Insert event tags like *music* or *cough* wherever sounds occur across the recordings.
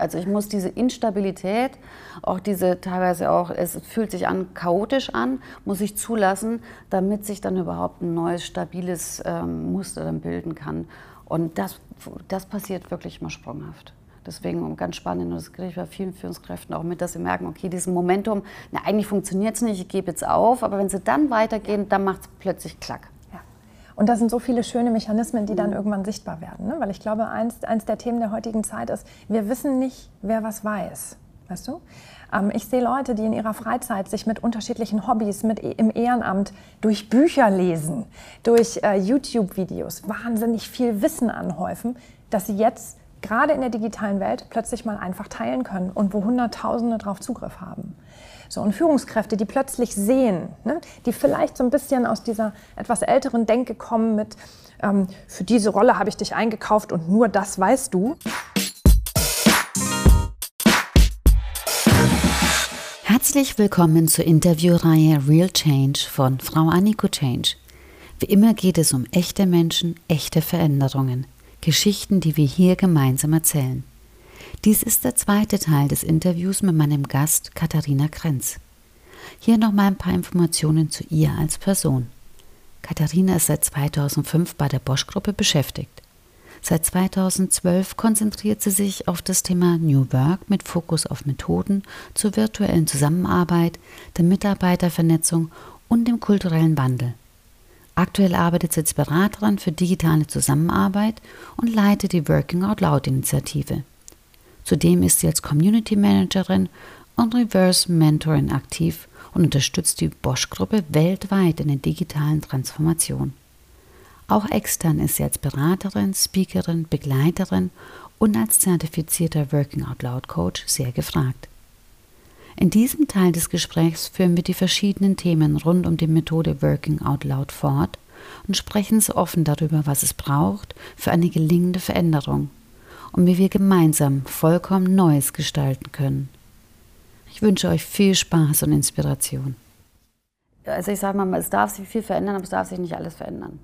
Also ich muss diese Instabilität, auch diese teilweise auch, es fühlt sich an, chaotisch an, muss ich zulassen, damit sich dann überhaupt ein neues, stabiles ähm, Muster dann bilden kann. Und das, das passiert wirklich immer sprunghaft. Deswegen ganz spannend und das kriege ich bei vielen Führungskräften auch mit, dass sie merken, okay, dieses Momentum, na, eigentlich funktioniert es nicht, ich gebe jetzt auf, aber wenn sie dann weitergehen, dann macht es plötzlich Klack. Und da sind so viele schöne Mechanismen, die dann mhm. irgendwann sichtbar werden. Ne? Weil ich glaube, eins, eins der Themen der heutigen Zeit ist, wir wissen nicht, wer was weiß. Weißt du? Ähm, ich sehe Leute, die in ihrer Freizeit sich mit unterschiedlichen Hobbys, mit e, im Ehrenamt, durch Bücher lesen, durch äh, YouTube-Videos wahnsinnig viel Wissen anhäufen, dass sie jetzt gerade in der digitalen Welt plötzlich mal einfach teilen können und wo Hunderttausende darauf Zugriff haben. So, und Führungskräfte, die plötzlich sehen, ne, die vielleicht so ein bisschen aus dieser etwas älteren Denke kommen mit, ähm, für diese Rolle habe ich dich eingekauft und nur das weißt du. Herzlich willkommen zur Interviewreihe Real Change von Frau Anniko Change. Wie immer geht es um echte Menschen, echte Veränderungen, Geschichten, die wir hier gemeinsam erzählen. Dies ist der zweite Teil des Interviews mit meinem Gast Katharina Krenz. Hier nochmal ein paar Informationen zu ihr als Person. Katharina ist seit 2005 bei der Bosch-Gruppe beschäftigt. Seit 2012 konzentriert sie sich auf das Thema New Work mit Fokus auf Methoden zur virtuellen Zusammenarbeit, der Mitarbeitervernetzung und dem kulturellen Wandel. Aktuell arbeitet sie als Beraterin für digitale Zusammenarbeit und leitet die Working Out Loud Initiative. Zudem ist sie als Community Managerin und Reverse Mentorin aktiv und unterstützt die Bosch-Gruppe weltweit in der digitalen Transformation. Auch extern ist sie als Beraterin, Speakerin, Begleiterin und als zertifizierter Working Out Loud Coach sehr gefragt. In diesem Teil des Gesprächs führen wir die verschiedenen Themen rund um die Methode Working Out Loud fort und sprechen so offen darüber, was es braucht für eine gelingende Veränderung und wie wir gemeinsam vollkommen Neues gestalten können. Ich wünsche euch viel Spaß und Inspiration. Also ich sage mal, es darf sich viel verändern, aber es darf sich nicht alles verändern.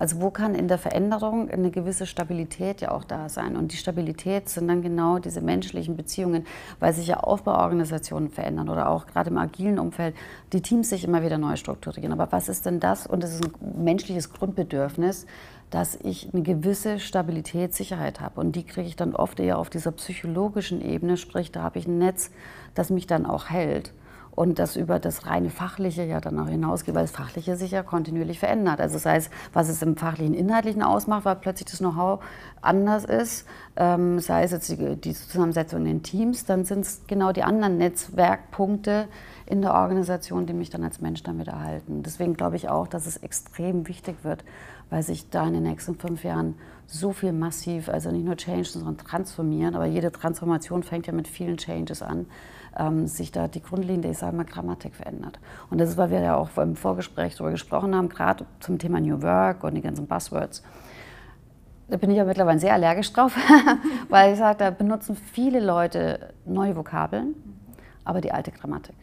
Also wo kann in der Veränderung eine gewisse Stabilität ja auch da sein? Und die Stabilität sind dann genau diese menschlichen Beziehungen, weil sich ja Aufbauorganisationen verändern oder auch gerade im agilen Umfeld die Teams sich immer wieder neu strukturieren. Aber was ist denn das? Und das ist ein menschliches Grundbedürfnis, dass ich eine gewisse Stabilität, Sicherheit habe. Und die kriege ich dann oft eher auf dieser psychologischen Ebene, sprich, da habe ich ein Netz, das mich dann auch hält. Und das über das reine Fachliche ja dann auch hinausgeht, weil das Fachliche sich ja kontinuierlich verändert. Also sei es, was es im fachlichen, inhaltlichen ausmacht, weil plötzlich das Know-how anders ist, ähm, sei es jetzt die, die Zusammensetzung in den Teams, dann sind es genau die anderen Netzwerkpunkte, in der Organisation, die mich dann als Mensch damit erhalten. Deswegen glaube ich auch, dass es extrem wichtig wird, weil sich da in den nächsten fünf Jahren so viel massiv, also nicht nur Change, sondern transformieren, aber jede Transformation fängt ja mit vielen Changes an, ähm, sich da die sage mal, Grammatik verändert. Und das ist, weil wir ja auch im Vorgespräch darüber gesprochen haben, gerade zum Thema New Work und die ganzen Buzzwords. Da bin ich ja mittlerweile sehr allergisch drauf, *laughs* weil ich sage, da benutzen viele Leute neue Vokabeln, aber die alte Grammatik.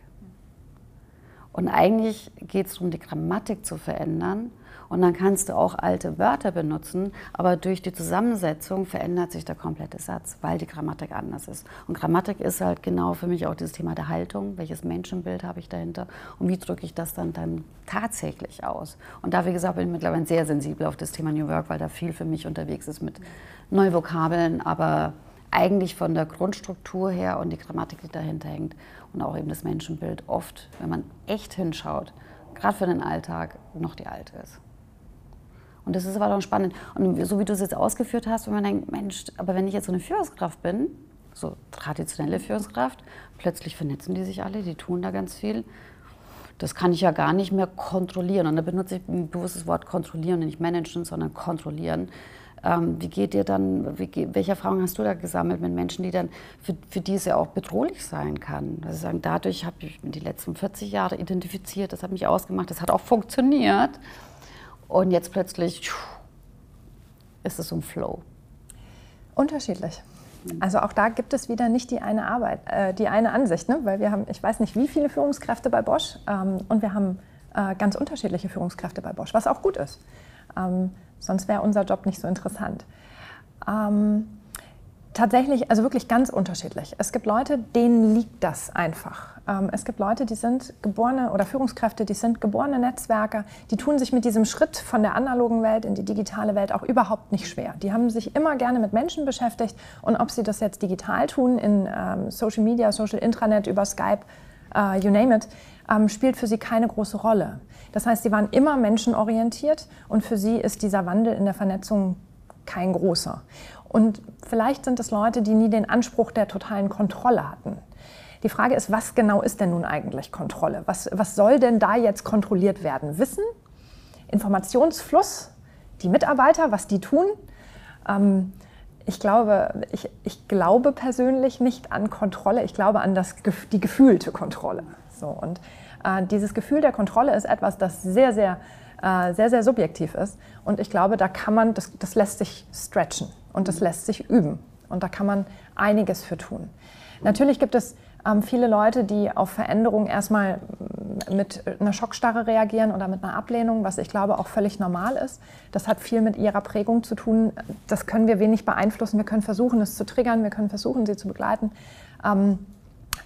Und eigentlich geht es darum, die Grammatik zu verändern. Und dann kannst du auch alte Wörter benutzen, aber durch die Zusammensetzung verändert sich der komplette Satz, weil die Grammatik anders ist. Und Grammatik ist halt genau für mich auch dieses Thema der Haltung. Welches Menschenbild habe ich dahinter? Und wie drücke ich das dann, dann tatsächlich aus? Und da, wie gesagt, bin ich mittlerweile sehr sensibel auf das Thema New Work, weil da viel für mich unterwegs ist mit neuen Vokabeln, aber eigentlich von der Grundstruktur her und die Grammatik, die dahinter hängt und auch eben das Menschenbild oft, wenn man echt hinschaut, gerade für den Alltag, noch die alte ist. Und das ist aber dann spannend. Und so wie du es jetzt ausgeführt hast, wenn man denkt, Mensch, aber wenn ich jetzt so eine Führungskraft bin, so traditionelle Führungskraft, plötzlich vernetzen die sich alle, die tun da ganz viel. Das kann ich ja gar nicht mehr kontrollieren. Und da benutze ich ein bewusstes Wort kontrollieren, nicht managen, sondern kontrollieren. Ähm, wie geht dir dann, wie, welche Erfahrungen hast du da gesammelt mit Menschen, die dann für, für die es ja auch bedrohlich sein kann? Also sagen, dadurch habe ich die letzten 40 Jahre identifiziert, das hat mich ausgemacht, das hat auch funktioniert. Und jetzt plötzlich ist es ein Flow. Unterschiedlich. Also auch da gibt es wieder nicht die eine Arbeit, äh, die eine Ansicht, ne? weil wir haben, ich weiß nicht, wie viele Führungskräfte bei Bosch ähm, und wir haben äh, ganz unterschiedliche Führungskräfte bei Bosch, was auch gut ist. Ähm, Sonst wäre unser Job nicht so interessant. Ähm, Tatsächlich, also wirklich ganz unterschiedlich. Es gibt Leute, denen liegt das einfach. Ähm, es gibt Leute, die sind geborene oder Führungskräfte, die sind geborene Netzwerker, die tun sich mit diesem Schritt von der analogen Welt in die digitale Welt auch überhaupt nicht schwer. Die haben sich immer gerne mit Menschen beschäftigt und ob sie das jetzt digital tun, in ähm, Social Media, Social Intranet, über Skype, uh, you name it, ähm, spielt für sie keine große Rolle. Das heißt, sie waren immer menschenorientiert und für sie ist dieser Wandel in der Vernetzung kein großer. Und vielleicht sind es Leute, die nie den Anspruch der totalen Kontrolle hatten. Die Frage ist, was genau ist denn nun eigentlich Kontrolle? Was, was soll denn da jetzt kontrolliert werden? Wissen, Informationsfluss, die Mitarbeiter, was die tun? Ähm, ich, glaube, ich, ich glaube persönlich nicht an Kontrolle, ich glaube an das, die gefühlte Kontrolle. So, und äh, dieses Gefühl der Kontrolle ist etwas, das sehr, sehr, äh, sehr, sehr subjektiv ist. Und ich glaube, da kann man, das, das lässt sich stretchen. Und das lässt sich üben. Und da kann man einiges für tun. Natürlich gibt es ähm, viele Leute, die auf Veränderungen erstmal mit einer Schockstarre reagieren oder mit einer Ablehnung, was ich glaube auch völlig normal ist. Das hat viel mit ihrer Prägung zu tun. Das können wir wenig beeinflussen. Wir können versuchen, es zu triggern. Wir können versuchen, sie zu begleiten. Ähm,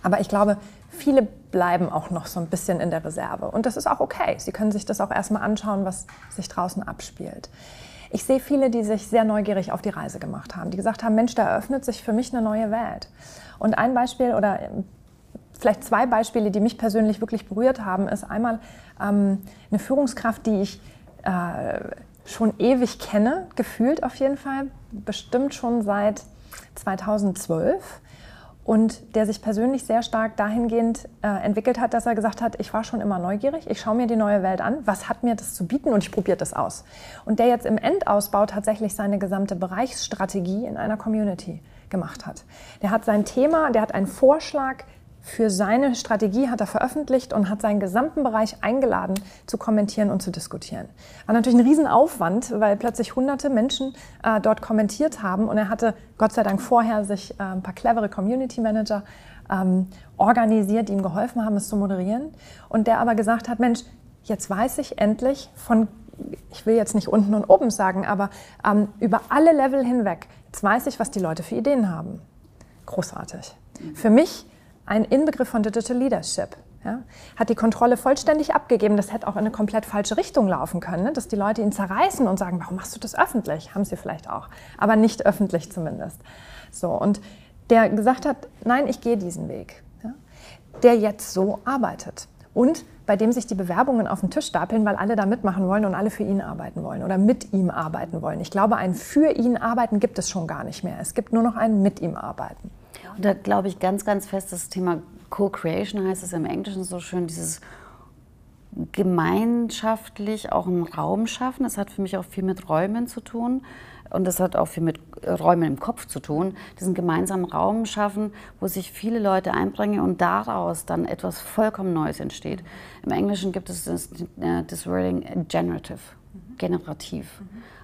aber ich glaube, viele bleiben auch noch so ein bisschen in der Reserve. Und das ist auch okay. Sie können sich das auch erstmal anschauen, was sich draußen abspielt. Ich sehe viele, die sich sehr neugierig auf die Reise gemacht haben, die gesagt haben, Mensch, da eröffnet sich für mich eine neue Welt. Und ein Beispiel oder ähm, vielleicht zwei Beispiele, die mich persönlich wirklich berührt haben, ist einmal ähm, eine Führungskraft, die ich äh, schon ewig kenne, gefühlt auf jeden Fall, bestimmt schon seit 2012 und der sich persönlich sehr stark dahingehend äh, entwickelt hat, dass er gesagt hat, ich war schon immer neugierig, ich schaue mir die neue Welt an, was hat mir das zu bieten und ich probiere das aus. Und der jetzt im Endausbau tatsächlich seine gesamte Bereichsstrategie in einer Community gemacht hat. Der hat sein Thema, der hat einen Vorschlag für seine Strategie hat er veröffentlicht und hat seinen gesamten Bereich eingeladen, zu kommentieren und zu diskutieren. War natürlich ein Riesenaufwand, weil plötzlich hunderte Menschen äh, dort kommentiert haben und er hatte Gott sei Dank vorher sich äh, ein paar clevere Community Manager ähm, organisiert, die ihm geholfen haben, es zu moderieren. Und der aber gesagt hat, Mensch, jetzt weiß ich endlich von, ich will jetzt nicht unten und oben sagen, aber ähm, über alle Level hinweg, jetzt weiß ich, was die Leute für Ideen haben. Großartig. Für mich ein Inbegriff von Digital Leadership. Ja, hat die Kontrolle vollständig abgegeben. Das hätte auch in eine komplett falsche Richtung laufen können, ne? dass die Leute ihn zerreißen und sagen, warum machst du das öffentlich? Haben sie vielleicht auch, aber nicht öffentlich zumindest. So, und der gesagt hat, nein, ich gehe diesen Weg. Ja? Der jetzt so arbeitet und bei dem sich die Bewerbungen auf den Tisch stapeln, weil alle da mitmachen wollen und alle für ihn arbeiten wollen oder mit ihm arbeiten wollen. Ich glaube, ein für ihn arbeiten gibt es schon gar nicht mehr. Es gibt nur noch ein mit ihm arbeiten. Und da glaube ich ganz, ganz fest, das Thema Co-Creation heißt es im Englischen so schön, dieses gemeinschaftlich auch einen Raum schaffen. Das hat für mich auch viel mit Räumen zu tun. Und das hat auch viel mit Räumen im Kopf zu tun. Diesen gemeinsamen Raum schaffen, wo sich viele Leute einbringen und daraus dann etwas vollkommen Neues entsteht. Im Englischen gibt es das, äh, Wording generative, generativ.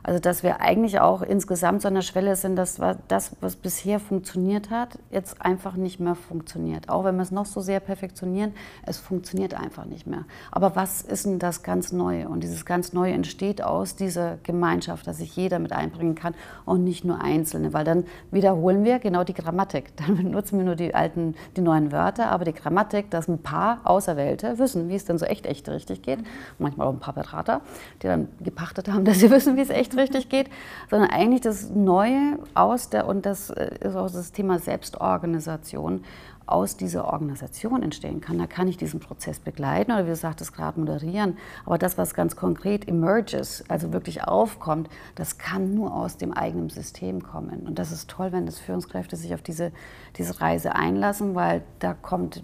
Also dass wir eigentlich auch insgesamt so an der Schwelle sind, dass das, was bisher funktioniert hat, jetzt einfach nicht mehr funktioniert. Auch wenn wir es noch so sehr perfektionieren, es funktioniert einfach nicht mehr. Aber was ist denn das ganz Neue? Und dieses ganz Neue entsteht aus dieser Gemeinschaft, dass sich jeder mit einbringen kann und nicht nur Einzelne. Weil dann wiederholen wir genau die Grammatik. *laughs* Dann benutzen wir nur die alten, die neuen Wörter, aber die Grammatik, dass ein paar Auserwählte wissen, wie es denn so echt, echt richtig geht. Manchmal auch ein paar Berater, die dann gepachtet haben, *laughs* dass sie wissen, wie es echt richtig geht, sondern eigentlich das Neue aus der, und das äh, ist auch das Thema Selbstorganisation, aus dieser Organisation entstehen kann. Da kann ich diesen Prozess begleiten oder wie du sagtest, gerade moderieren. Aber das, was ganz konkret emerges, also wirklich aufkommt, das kann nur aus dem eigenen System kommen. Und das ist toll, wenn das Führungskräfte sich auf diese, diese Reise einlassen, weil da kommt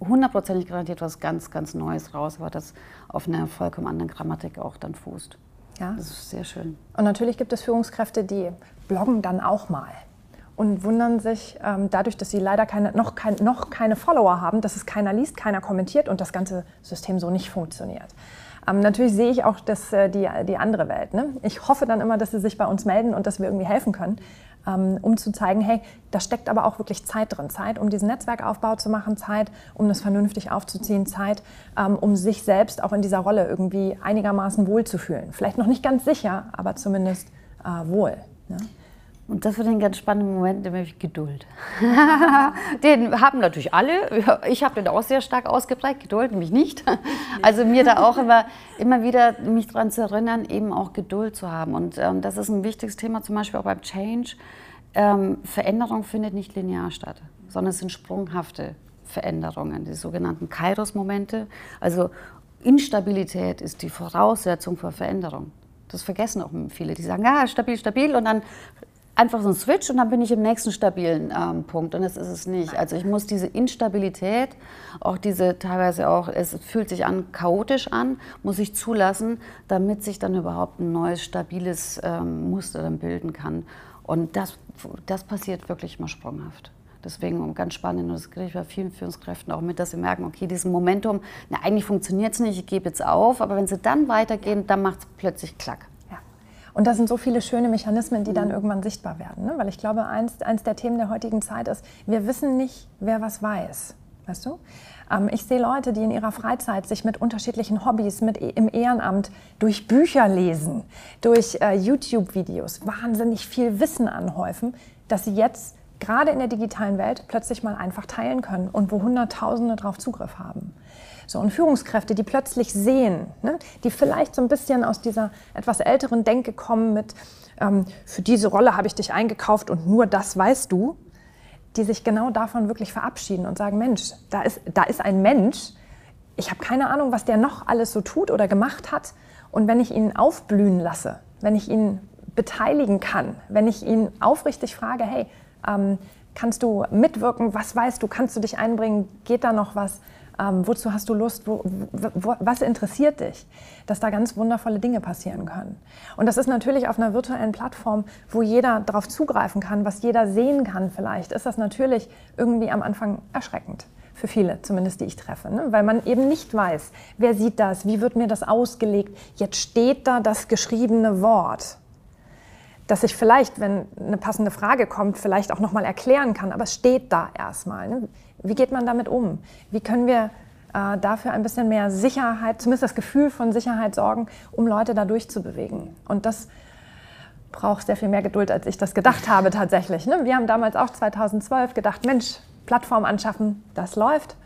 hundertprozentig garantiert was ganz, ganz Neues raus, aber das auf einer vollkommen anderen Grammatik auch dann fußt. Ja. Das ist sehr schön. Und natürlich gibt es Führungskräfte, die bloggen dann auch mal und wundern sich ähm, dadurch, dass sie leider keine, noch, kein, noch keine Follower haben, dass es keiner liest, keiner kommentiert und das ganze System so nicht funktioniert. Ähm, natürlich sehe ich auch das, äh, die, die andere Welt. Ne? Ich hoffe dann immer, dass sie sich bei uns melden und dass wir irgendwie helfen können, um zu zeigen, hey, da steckt aber auch wirklich Zeit drin. Zeit, um diesen Netzwerkaufbau zu machen, Zeit, um das vernünftig aufzuziehen, Zeit, ähm, um sich selbst auch in dieser Rolle irgendwie einigermaßen wohlzufühlen. Vielleicht noch nicht ganz sicher, aber zumindest äh, wohl. Ne? Und das wird ein ganz spannender Moment, nämlich Geduld. *laughs* den haben natürlich alle. Ich habe den auch sehr stark ausgeprägt, Geduld mich nicht. Also mir da auch immer, immer wieder mich daran zu erinnern, eben auch Geduld zu haben. Und ähm, das ist ein wichtiges Thema, zum Beispiel auch beim Change. Ähm, Veränderung findet nicht linear statt, sondern es sind sprunghafte Veränderungen, die sogenannten Kairos-Momente. Also Instabilität ist die Voraussetzung für Veränderung. Das vergessen auch viele. Die sagen, ja, stabil, stabil und dann einfach so ein Switch und dann bin ich im nächsten stabilen ähm, Punkt und das ist es nicht. Also ich muss diese Instabilität, auch diese teilweise auch, es fühlt sich an chaotisch an, muss ich zulassen, damit sich dann überhaupt ein neues stabiles ähm, Muster dann bilden kann. Und das, das passiert wirklich mal sprunghaft. Deswegen ganz spannend und das kriege ich bei vielen Führungskräften auch mit, dass sie merken, okay, dieses Momentum, na, eigentlich funktioniert es nicht, ich gebe jetzt auf, aber wenn sie dann weitergehen, dann macht es plötzlich Klack. Und da sind so viele schöne Mechanismen, die dann mhm. irgendwann sichtbar werden. Ne? Weil ich glaube, eins, eins der Themen der heutigen Zeit ist, wir wissen nicht, wer was weiß. Weißt du? Ähm, ich sehe Leute, die in ihrer Freizeit sich mit unterschiedlichen Hobbys, mit e, im Ehrenamt, durch Bücher lesen, durch äh, YouTube-Videos wahnsinnig viel Wissen anhäufen, dass sie jetzt gerade in der digitalen Welt plötzlich mal einfach teilen können und wo Hunderttausende darauf Zugriff haben. So, und Führungskräfte, die plötzlich sehen, ne, die vielleicht so ein bisschen aus dieser etwas älteren Denke kommen mit, ähm, für diese Rolle habe ich dich eingekauft und nur das weißt du, die sich genau davon wirklich verabschieden und sagen, Mensch, da ist, da ist ein Mensch, ich habe keine Ahnung, was der noch alles so tut oder gemacht hat. Und wenn ich ihn aufblühen lasse, wenn ich ihn beteiligen kann, wenn ich ihn aufrichtig frage, hey, ähm, kannst du mitwirken, was weißt du, kannst du dich einbringen, geht da noch was, ähm, wozu hast du Lust? Wo, wo, was interessiert dich? Dass da ganz wundervolle Dinge passieren können. Und das ist natürlich auf einer virtuellen Plattform, wo jeder darauf zugreifen kann, was jeder sehen kann vielleicht, ist das natürlich irgendwie am Anfang erschreckend. Für viele, zumindest die ich treffe. Ne? Weil man eben nicht weiß, wer sieht das, wie wird mir das ausgelegt. Jetzt steht da das geschriebene Wort dass ich vielleicht, wenn eine passende Frage kommt, vielleicht auch nochmal erklären kann, aber es steht da erstmal. Ne? Wie geht man damit um? Wie können wir äh, dafür ein bisschen mehr Sicherheit, zumindest das Gefühl von Sicherheit sorgen, um Leute da durchzubewegen? Und das braucht sehr viel mehr Geduld, als ich das gedacht *laughs* habe tatsächlich. Ne? Wir haben damals auch 2012 gedacht, Mensch, Plattform anschaffen, das läuft.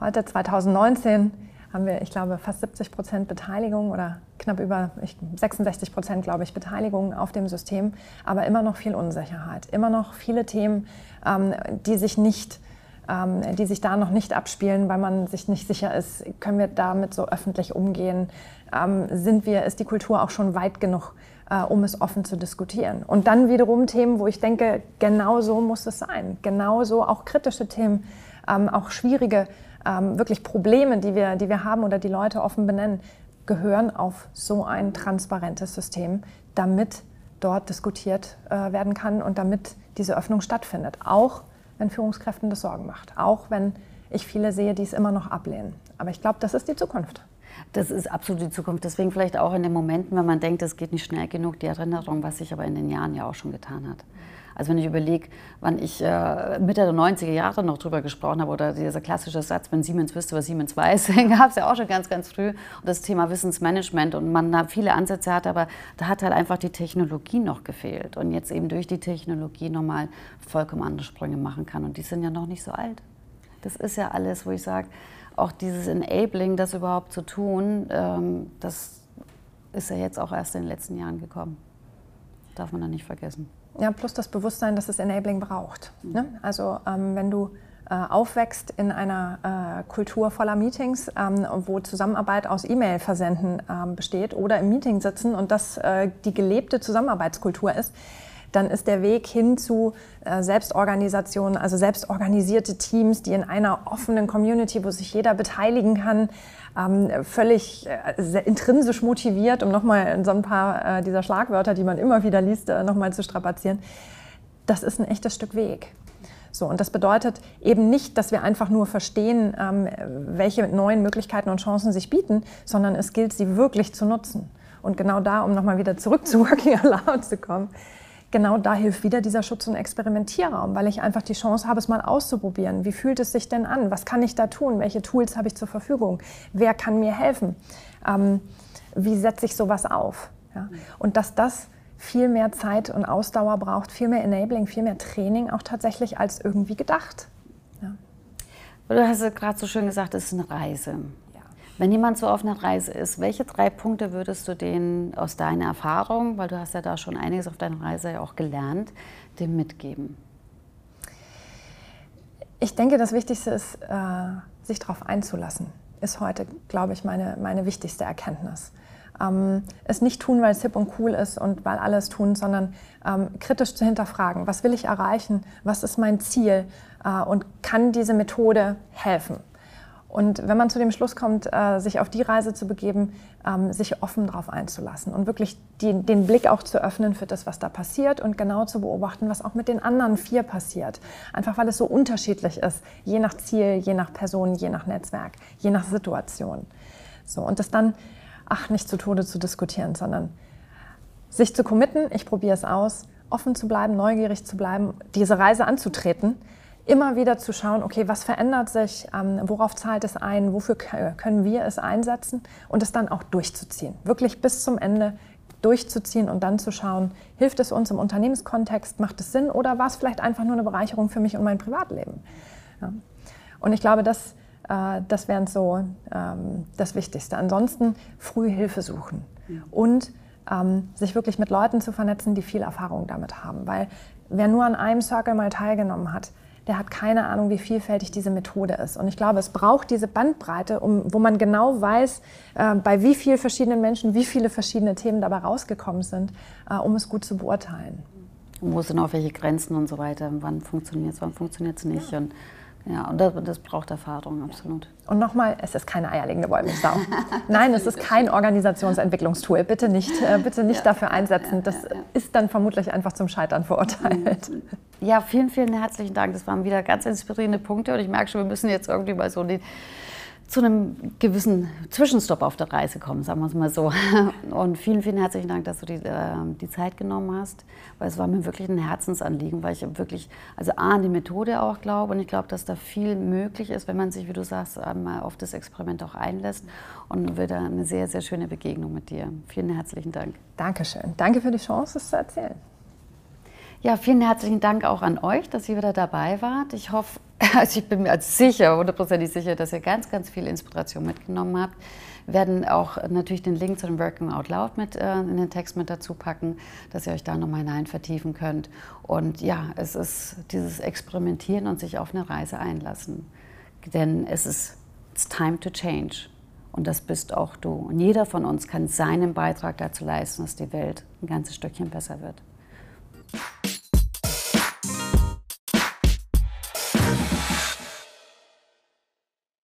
Heute 2019 haben wir, ich glaube, fast 70 Prozent Beteiligung oder knapp über 66 Prozent, glaube ich, Beteiligung auf dem System, aber immer noch viel Unsicherheit, immer noch viele Themen, ähm, die sich nicht ähm, die sich da noch nicht abspielen, weil man sich nicht sicher ist, können wir damit so öffentlich umgehen? Ähm, sind wir, ist die Kultur auch schon weit genug, äh, um es offen zu diskutieren? Und dann wiederum Themen, wo ich denke, genau so muss es sein. Genauso auch kritische Themen, auch schwierige ähm, wirklich Probleme, die wir, die wir haben oder die Leute offen benennen, gehören auf so ein transparentes System, damit dort diskutiert äh, werden kann und damit diese Öffnung stattfindet. Auch wenn Führungskräften das Sorgen macht. Auch wenn ich viele sehe, die es immer noch ablehnen. Aber ich glaube, das ist die Zukunft. Das ist absolut die Zukunft. Deswegen vielleicht auch in den Momenten, wenn man denkt, es geht nicht schnell genug, die Erinnerung, was sich aber in den Jahren ja auch schon getan hat. Also wenn ich überlege, wann ich äh, Mitte der 90er Jahre noch drüber gesprochen habe oder dieser klassische Satz, wenn Siemens wüsste, was Siemens weiß, *laughs* gab es ja auch schon ganz, ganz früh. Und das Thema Wissensmanagement und man da viele Ansätze hatte, aber da hat halt einfach die Technologie noch gefehlt. Und jetzt eben durch die Technologie nochmal vollkommen andere Sprünge machen kann. Und die sind ja noch nicht so alt. Das ist ja alles, wo ich sage, auch dieses Enabling, das überhaupt zu tun, ähm, das ist ja jetzt auch erst in den letzten Jahren gekommen. Darf man da nicht vergessen. Ja, plus das Bewusstsein, dass es Enabling braucht. Mhm. Ne? Also ähm, wenn du äh, aufwächst in einer äh, Kultur voller Meetings, ähm, wo Zusammenarbeit aus E-Mail-Versenden ähm, besteht oder im Meeting sitzen und das äh, die gelebte Zusammenarbeitskultur ist, dann ist der Weg hin zu äh, Selbstorganisation, also selbstorganisierte Teams, die in einer offenen Community, wo sich jeder beteiligen kann, ähm, völlig äh, intrinsisch motiviert, um nochmal so ein paar äh, dieser Schlagwörter, die man immer wieder liest, nochmal zu strapazieren. Das ist ein echtes Stück Weg. So, und das bedeutet eben nicht, dass wir einfach nur verstehen, ähm, welche neuen Möglichkeiten und Chancen sich bieten, sondern es gilt, sie wirklich zu nutzen. Und genau da, um nochmal wieder zurück zu Working Aloud zu kommen, genau da hilft wieder dieser Schutz- und Experimentierraum, weil ich einfach die Chance habe, es mal auszuprobieren. Wie fühlt es sich denn an? Was kann ich da tun? Welche Tools habe ich zur Verfügung? Wer kann mir helfen? Ähm, wie setze ich sowas auf? Ja? Und dass das viel mehr Zeit und Ausdauer braucht, viel mehr Enabling, viel mehr Training auch tatsächlich als irgendwie gedacht. Ja. Du hast ja gerade so schön gesagt, es ist eine Reise. Wenn jemand so auf einer Reise ist, welche drei Punkte würdest du denen aus deiner Erfahrung, weil du hast ja da schon einiges auf deiner Reise ja auch gelernt, dem mitgeben? Ich denke, das Wichtigste ist, äh, sich darauf einzulassen, ist heute, glaube ich, meine, meine wichtigste Erkenntnis. Ähm, es nicht tun, weil es hip und cool ist und weil alles tun, sondern ähm, kritisch zu hinterfragen, was will ich erreichen, was ist mein Ziel äh, und kann diese Methode helfen. Und wenn man zu dem Schluss kommt, äh, sich auf die Reise zu begeben, ähm, sich offen darauf einzulassen und wirklich die, den Blick auch zu öffnen für das, was da passiert und genau zu beobachten, was auch mit den anderen vier passiert. Einfach weil es so unterschiedlich ist, je nach Ziel, je nach Person, je nach Netzwerk, je nach Situation. So, und das dann, ach, nicht zu Tode zu diskutieren, sondern sich zu committen, ich probiere es aus, offen zu bleiben, neugierig zu bleiben, diese Reise anzutreten immer wieder zu schauen, okay, was verändert sich, ähm, worauf zahlt es ein, wofür können wir es einsetzen und es dann auch durchzuziehen. Wirklich bis zum Ende durchzuziehen und dann zu schauen, hilft es uns im Unternehmenskontext, macht es Sinn oder war es vielleicht einfach nur eine Bereicherung für mich und mein Privatleben. Ja. Und ich glaube, das, äh, das wäre so ähm, das Wichtigste. Ansonsten früh Hilfe suchen ja. und ähm, sich wirklich mit Leuten zu vernetzen, die viel Erfahrung damit haben. Weil wer nur an einem Circle mal teilgenommen hat, der hat keine Ahnung, wie vielfältig diese Methode ist. Und ich glaube, es braucht diese Bandbreite, um, wo man genau weiß, äh, bei wie vielen verschiedenen Menschen, wie viele verschiedene Themen dabei rausgekommen sind, äh, um es gut zu beurteilen. Und wo sind auch welche Grenzen und so weiter? Wann funktioniert es, wann funktioniert es nicht? Ja. Und ja, und das, das, braucht Erfahrung, absolut. Und nochmal, es ist keine eierlegende Wollmilchsau. *laughs* Nein, es ist kein Organisationsentwicklungstool. Bitte nicht, äh, bitte nicht ja, dafür einsetzen. Das ist dann vermutlich einfach zum Scheitern verurteilt. Ja, vielen, vielen herzlichen Dank. Das waren wieder ganz inspirierende Punkte. Und ich merke schon, wir müssen jetzt irgendwie mal so die zu einem gewissen Zwischenstopp auf der Reise kommen, sagen wir es mal so. *laughs* Und vielen, vielen herzlichen Dank, dass du die, äh, die Zeit genommen hast, weil es war mir wirklich ein Herzensanliegen, weil ich wirklich, also A, an die Methode auch glaube und ich glaube, dass da viel möglich ist, wenn man sich, wie du sagst, einmal auf das Experiment auch einlässt und wieder eine sehr, sehr schöne Begegnung mit dir. Vielen herzlichen Dank. Dankeschön. Danke für die Chance, es zu erzählen. Ja, vielen herzlichen Dank auch an euch, dass ihr wieder dabei wart. Ich hoffe, *laughs* also ich bin mir sicher, hundertprozentig sicher, dass ihr ganz, ganz viel Inspiration mitgenommen habt. Wir werden auch natürlich den Link zu dem Working Out Loud mit äh, in den Text mit dazu packen, dass ihr euch da nochmal hinein vertiefen könnt. Und ja, es ist dieses Experimentieren und sich auf eine Reise einlassen. Denn es ist it's time to change. Und das bist auch du. Und jeder von uns kann seinen Beitrag dazu leisten, dass die Welt ein ganzes Stückchen besser wird.